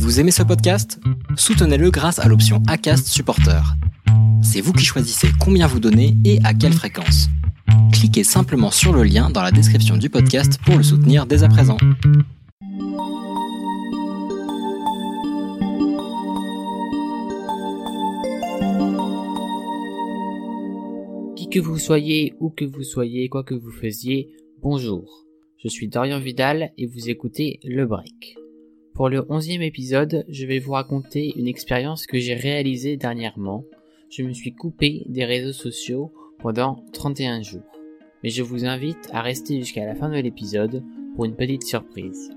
Vous aimez ce podcast? Soutenez-le grâce à l'option ACAST Supporter. C'est vous qui choisissez combien vous donnez et à quelle fréquence. Cliquez simplement sur le lien dans la description du podcast pour le soutenir dès à présent. Qui que vous soyez, où que vous soyez, quoi que vous faisiez, bonjour. Je suis Dorian Vidal et vous écoutez Le Break. Pour le onzième épisode, je vais vous raconter une expérience que j'ai réalisée dernièrement. Je me suis coupé des réseaux sociaux pendant 31 jours. Mais je vous invite à rester jusqu'à la fin de l'épisode pour une petite surprise.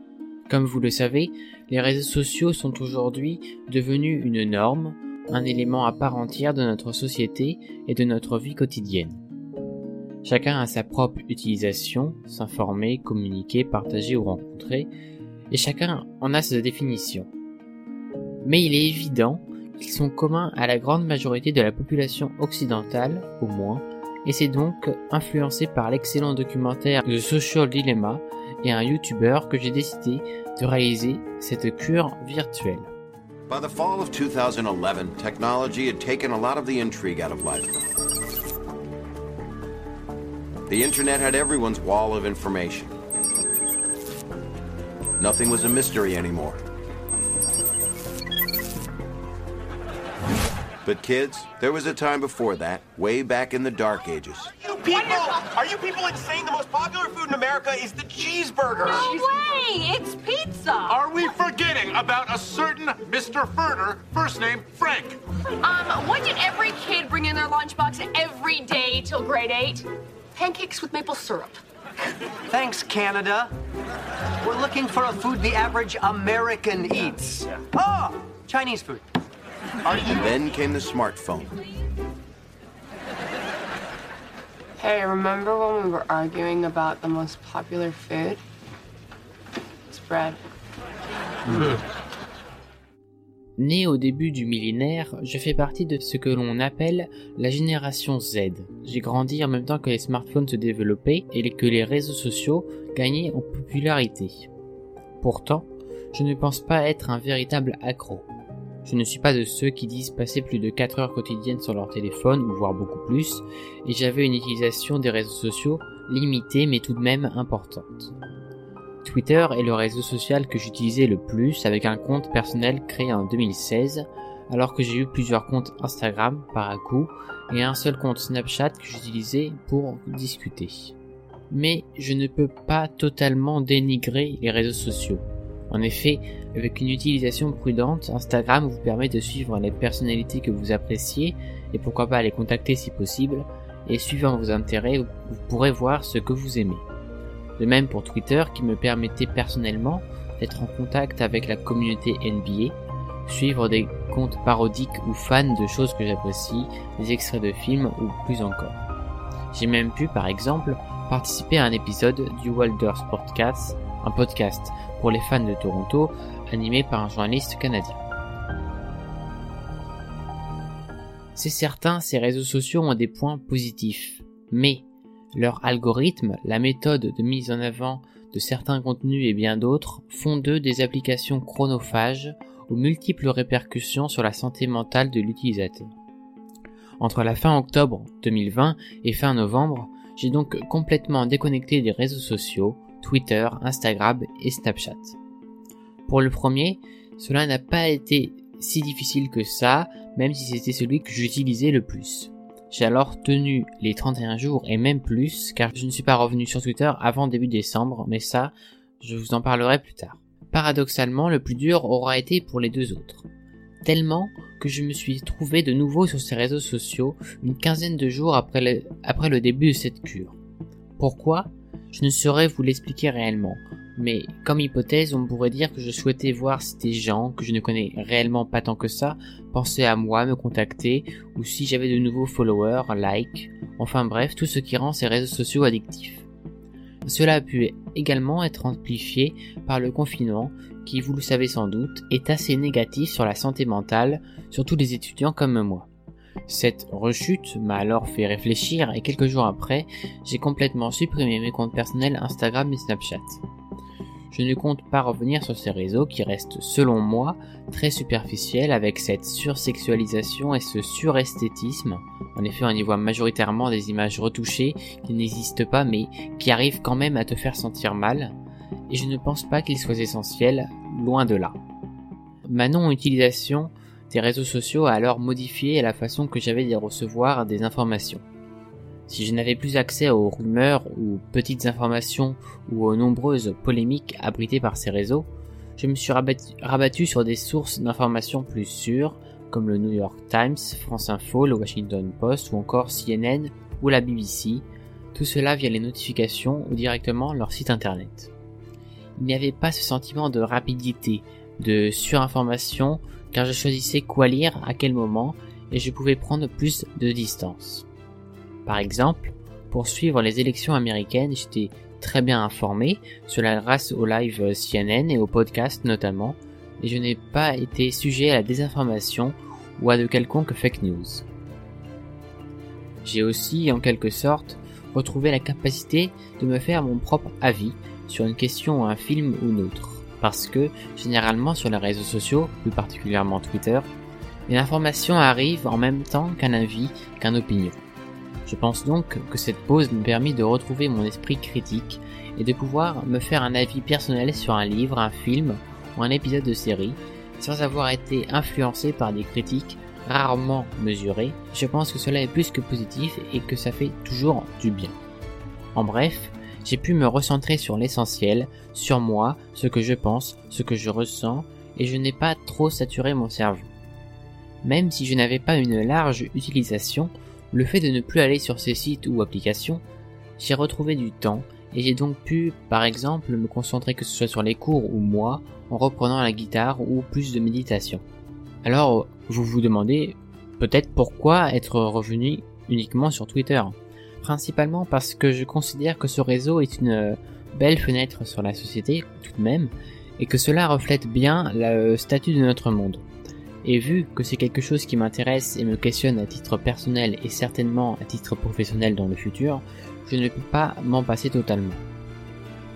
Comme vous le savez, les réseaux sociaux sont aujourd'hui devenus une norme, un élément à part entière de notre société et de notre vie quotidienne. Chacun a sa propre utilisation, s'informer, communiquer, partager ou rencontrer, et chacun en a sa définition. Mais il est évident qu'ils sont communs à la grande majorité de la population occidentale, au moins, et c'est donc influencé par l'excellent documentaire The Social Dilemma et un YouTuber que j'ai décidé de réaliser cette cure virtuelle. By the fall of 2011, technology had taken a lot of the intrigue out of life. The internet had everyone's wall of information. Nothing was a mystery anymore. But kids, there was a time before that, way back in the dark ages. You people, are you people insane? The most popular food in America is the cheeseburger. No way! It's pizza! Are we forgetting about a certain Mr. Furter, first name Frank? Um, what did every kid bring in their lunchbox every day till grade 8? Pancakes with maple syrup. Thanks, Canada. Looking for a food the average American eats. Oh, Chinese food. And then came the smartphone. Hey, remember when we were arguing about the most popular food? It's bread. Né au début du millénaire, je fais partie de ce que l'on appelle la génération Z. J'ai grandi en même temps que les smartphones se développaient et que les réseaux sociaux gagnaient en popularité. Pourtant, je ne pense pas être un véritable accro. Je ne suis pas de ceux qui disent passer plus de 4 heures quotidiennes sur leur téléphone, ou voire beaucoup plus, et j'avais une utilisation des réseaux sociaux limitée mais tout de même importante. Twitter est le réseau social que j'utilisais le plus avec un compte personnel créé en 2016, alors que j'ai eu plusieurs comptes Instagram par à coup et un seul compte Snapchat que j'utilisais pour discuter. Mais je ne peux pas totalement dénigrer les réseaux sociaux. En effet, avec une utilisation prudente, Instagram vous permet de suivre les personnalités que vous appréciez et pourquoi pas les contacter si possible, et suivant vos intérêts, vous pourrez voir ce que vous aimez. De même pour Twitter qui me permettait personnellement d'être en contact avec la communauté NBA, suivre des comptes parodiques ou fans de choses que j'apprécie, des extraits de films ou plus encore. J'ai même pu, par exemple, participer à un épisode du Wilder Sportcast, un podcast pour les fans de Toronto, animé par un journaliste canadien. C'est certain, ces réseaux sociaux ont des points positifs, mais leur algorithme, la méthode de mise en avant de certains contenus et bien d'autres font d'eux des applications chronophages aux multiples répercussions sur la santé mentale de l'utilisateur. Entre la fin octobre 2020 et fin novembre, j'ai donc complètement déconnecté des réseaux sociaux, Twitter, Instagram et Snapchat. Pour le premier, cela n'a pas été si difficile que ça, même si c'était celui que j'utilisais le plus. J'ai alors tenu les 31 jours et même plus, car je ne suis pas revenu sur Twitter avant début décembre, mais ça, je vous en parlerai plus tard. Paradoxalement, le plus dur aura été pour les deux autres. Tellement que je me suis trouvé de nouveau sur ces réseaux sociaux une quinzaine de jours après le, début de cette cure. Pourquoi? Je ne saurais vous l'expliquer réellement, mais comme hypothèse, on pourrait dire que je souhaitais voir si des gens que je ne connais réellement pas tant que ça pensaient à moi, me contacter, ou si j'avais de nouveaux followers, likes, enfin bref, tout ce qui rend ces réseaux sociaux addictifs. Cela a pu également être amplifié par le confinement qui, vous le savez sans doute, est assez négatif sur la santé mentale, surtout les étudiants comme moi. Cette rechute m'a alors fait réfléchir et quelques jours après, j'ai complètement supprimé mes comptes personnels Instagram et Snapchat. je ne compte pas revenir sur ces réseaux qui restent selon moi très superficiels avec cette sursexualisation et ce suresthétisme. En effet, on y voit majoritairement des images retouchées qui n'existent pas mais qui arrivent quand même à te faire sentir mal. Et je ne pense pas qu'ils soient essentiels, loin de là. Ma non-utilisation des réseaux sociaux a alors modifié la façon que j'avais de recevoir des informations. Si je n'avais plus accès aux rumeurs ou petites informations ou aux nombreuses polémiques abritées par ces réseaux, je me suis rabattu, sur des sources d'informations plus sûres comme le New York Times, France Info, le Washington Post ou encore CNN ou la BBC, tout cela via les notifications ou directement leur site internet. Il n'y avait pas ce sentiment de rapidité, de surinformation, car je choisissais quoi lire à quel moment et je pouvais prendre plus de distance. Par exemple, pour suivre les élections américaines, j'étais très bien informé, cela grâce au live CNN et au podcast notamment, et je n'ai pas été sujet à la désinformation ou à de quelconques fake news. J'ai aussi, en quelque sorte, retrouvé la capacité de me faire mon propre avis sur une question, un film ou une autre. Parce que, généralement sur les réseaux sociaux, plus particulièrement Twitter, une information arrive en même temps qu'un avis, qu'un opinion. Je pense donc que cette pause me permet de retrouver mon esprit critique et de pouvoir me faire un avis personnel sur un livre, un film ou un épisode de série, sans avoir été influencé par des critiques rarement mesurées. Je pense que cela est plus que positif et que ça fait toujours du bien. En bref, j'ai pu me recentrer sur l'essentiel, sur moi, ce que je pense, ce que je ressens, et je n'ai pas trop saturé mon cerveau. Même si je n'avais pas une large utilisation, le fait de ne plus aller sur ces sites ou applications, j'ai retrouvé du temps et j'ai donc pu, par exemple, me concentrer que ce soit sur les cours ou moi, en reprenant la guitare ou plus de méditation. Alors, vous vous demandez peut-être pourquoi être revenu uniquement sur Twitter? Principalement parce que je considère que ce réseau est une belle fenêtre sur la société tout de même, et que cela reflète bien le statut de notre monde. Et vu que c'est quelque chose qui m'intéresse et me questionne à titre personnel et certainement à titre professionnel dans le futur, je ne peux pas m'en passer totalement.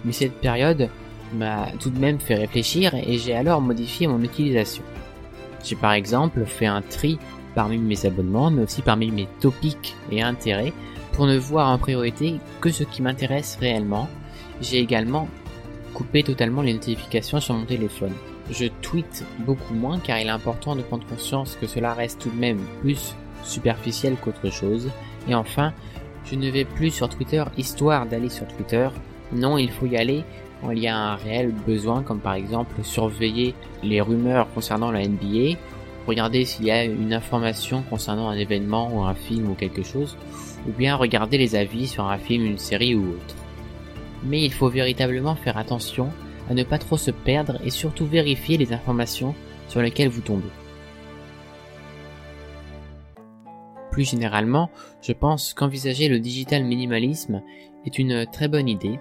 Mais cette période m'a tout de même fait réfléchir et j'ai alors modifié mon utilisation. J'ai par exemple fait un tri parmi mes abonnements, mais aussi parmi mes topics et intérêts, pour ne voir en priorité que ce qui m'intéresse réellement. J'ai également coupé totalement les notifications sur mon téléphone je tweete beaucoup moins car il est important de prendre conscience que cela reste tout de même plus superficiel qu'autre chose. Et enfin, je ne vais plus sur Twitter histoire d'aller sur Twitter. Non, il faut y aller quand il y a un réel besoin, comme par exemple surveiller les rumeurs concernant la NBA, regarder s'il y a une information concernant un événement ou un film ou quelque chose, ou bien regarder les avis sur un film, une série ou autre. Mais il faut véritablement faire attention à ne pas trop se perdre et surtout vérifier les informations sur lesquelles vous tombez. Plus généralement, je pense qu'envisager le digital minimalisme est une très bonne idée.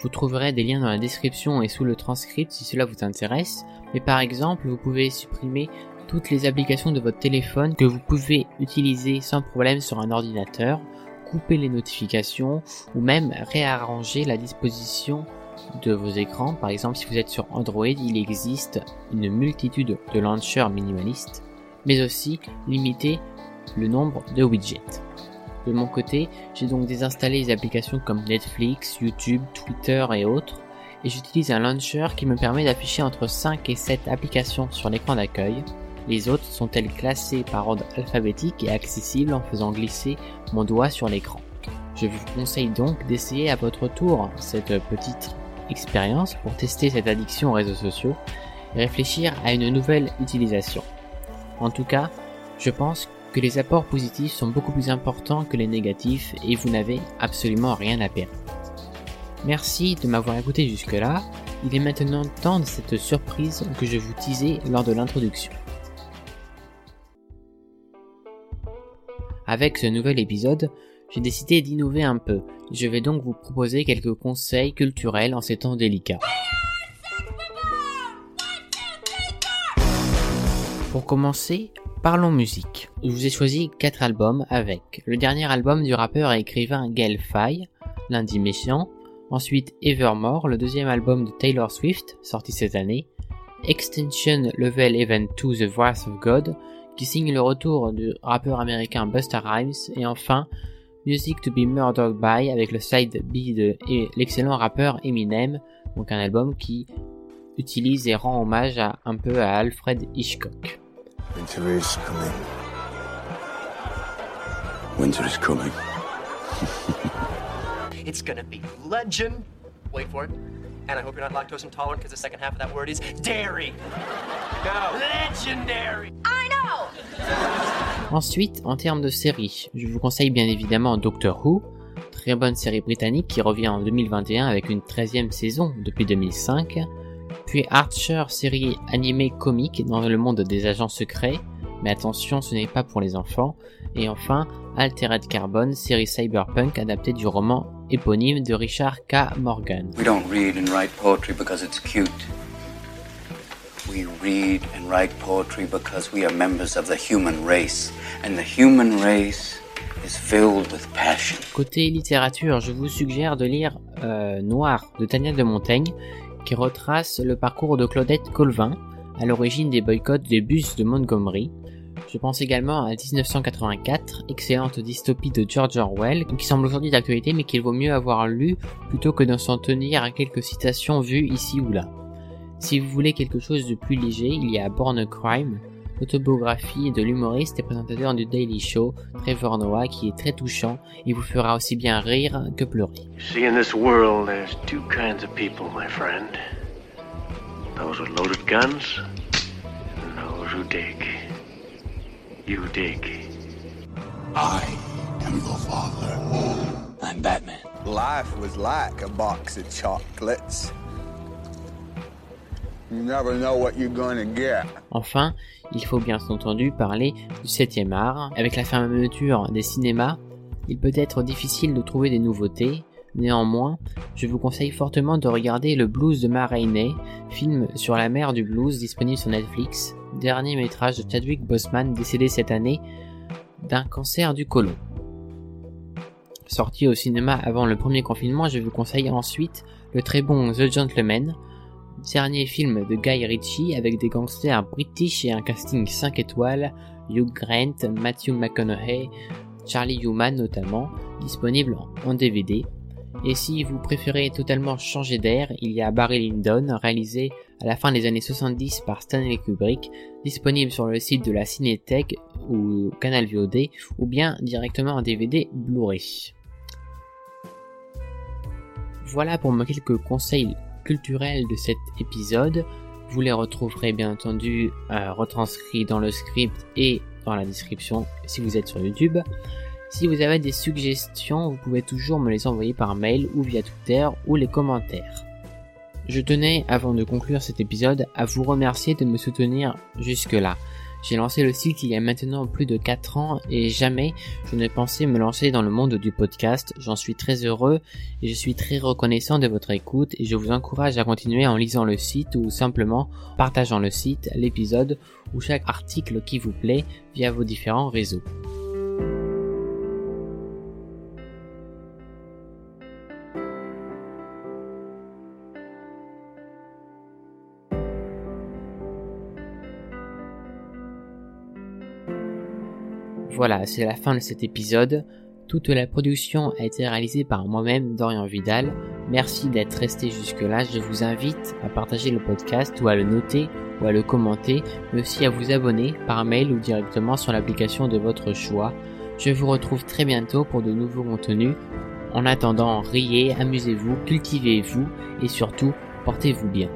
Vous trouverez des liens dans la description et sous le transcript si cela vous intéresse, mais par exemple, vous pouvez supprimer toutes les applications de votre téléphone que vous pouvez utiliser sans problème sur un ordinateur, couper les notifications ou même réarranger la disposition de vos écrans. Par exemple, si vous êtes sur Android, il existe une multitude de launchers minimalistes, mais aussi limiter le nombre de widgets. De mon côté, j'ai donc désinstallé les applications comme Netflix, YouTube, Twitter et autres, et j'utilise un launcher qui me permet d'afficher entre 5 et 7 applications sur l'écran d'accueil. Les autres sont-elles classées par ordre alphabétique et accessibles en faisant glisser mon doigt sur l'écran? Je vous conseille donc d'essayer à votre tour cette petite expérience pour tester cette addiction aux réseaux sociaux et réfléchir à une nouvelle utilisation. En tout cas, je pense que les apports positifs sont beaucoup plus importants que les négatifs et vous n'avez absolument rien à perdre. Merci de m'avoir écouté jusque-là. Il est maintenant temps de cette surprise que je vous teasais lors de l'introduction. Avec ce nouvel épisode, j'ai décidé d'innover un peu. Je vais donc vous proposer quelques conseils culturels en ces temps délicats. Pour commencer, parlons musique. Je vous ai choisi 4 albums avec le dernier album du rappeur et écrivain Gaël Faye, Lundi Méchant, Ensuite Evermore, le deuxième album de Taylor Swift, sorti cette année. Extension Level Event 2 The Wrath of God, qui signe le retour du rappeur américain Busta Rhymes. Et enfin Music to be Murdered by avec le side B de l'excellent rappeur Eminem, donc un album qui utilise et rend hommage à, un peu à Alfred Hitchcock. Winter is coming. Winter is coming. It's gonna be legend. Wait for it. And I hope you're not lactose intolerant because the second half of that word is dairy. No. Legendary. Ensuite, en termes de séries, je vous conseille bien évidemment Doctor Who, très bonne série britannique qui revient en 2021 avec une 13e saison depuis 2005. Puis Archer, série animée comique dans le monde des agents secrets, mais attention, ce n'est pas pour les enfants. Et enfin, Altered Carbon, série cyberpunk adaptée du roman éponyme de Richard K. Morgan. We don't read and write poetry because it's cute. We read and write poetry because we are members of the human race. And the human race is filled with passion. Côté littérature, je vous suggère de lire euh, Noir de Tania de Montaigne, qui retrace le parcours de Claudette Colvin, à l'origine des boycotts des bus de Montgomery. Je pense également à 1984, excellente dystopie de George Orwell, qui semble aujourd'hui d'actualité mais qu'il vaut mieux avoir lu plutôt que de s'en tenir à quelques citations vues ici ou là. Si vous voulez quelque chose de plus léger, il y a Born a Crime, autobiographie de l'humoriste et présentateur du Daily Show, Trevor Noah, qui est très touchant et vous fera aussi bien rire que pleurer. See, in this world, there's two kinds of people, my friend. Those with loaded guns, and those who dig. You dig. I am your father. I'm Batman. Life was like a box of chocolates. Enfin, il faut bien entendu parler du 7 art. Avec la fermeture des cinémas, il peut être difficile de trouver des nouveautés. Néanmoins, je vous conseille fortement de regarder le Blues de Ma Rainey, film sur la mer du blues disponible sur Netflix, dernier métrage de Chadwick Boseman décédé cette année d'un cancer du côlon. Sorti au cinéma avant le premier confinement, je vous conseille ensuite le très bon The Gentleman, dernier film de Guy Ritchie avec des gangsters british et un casting 5 étoiles, Hugh Grant, Matthew McConaughey, Charlie Human notamment, disponible en DVD. Et si vous préférez totalement changer d'air, il y a Barry Lyndon, réalisé à la fin des années 70 par Stanley Kubrick, disponible sur le site de la Cinétech ou Canal VOD, ou bien directement en DVD Blu-ray. Voilà pour mes quelques conseils culturels de cet épisode. Vous les retrouverez bien entendu euh, retranscrits dans le script et dans la description si vous êtes sur YouTube. Si vous avez des suggestions, vous pouvez toujours me les envoyer par mail ou via Twitter ou les commentaires. Je tenais, avant de conclure cet épisode, à vous remercier de me soutenir jusque-là. J'ai lancé le site il y a maintenant plus de 4 ans et jamais je ne pensais me lancer dans le monde du podcast. J'en suis très heureux et je suis très reconnaissant de votre écoute et je vous encourage à continuer en lisant le site ou simplement partageant le site, l'épisode ou chaque article qui vous plaît via vos différents réseaux. Voilà, c'est la fin de cet épisode. Toute la production a été réalisée par moi-même, Dorian Vidal. Merci d'être resté jusque-là. Je vous invite à partager le podcast ou à le noter ou à le commenter, mais aussi à vous abonner par mail ou directement sur l'application de votre choix. Je vous retrouve très bientôt pour de nouveaux contenus. En attendant, riez, amusez-vous, cultivez-vous et surtout, portez-vous bien.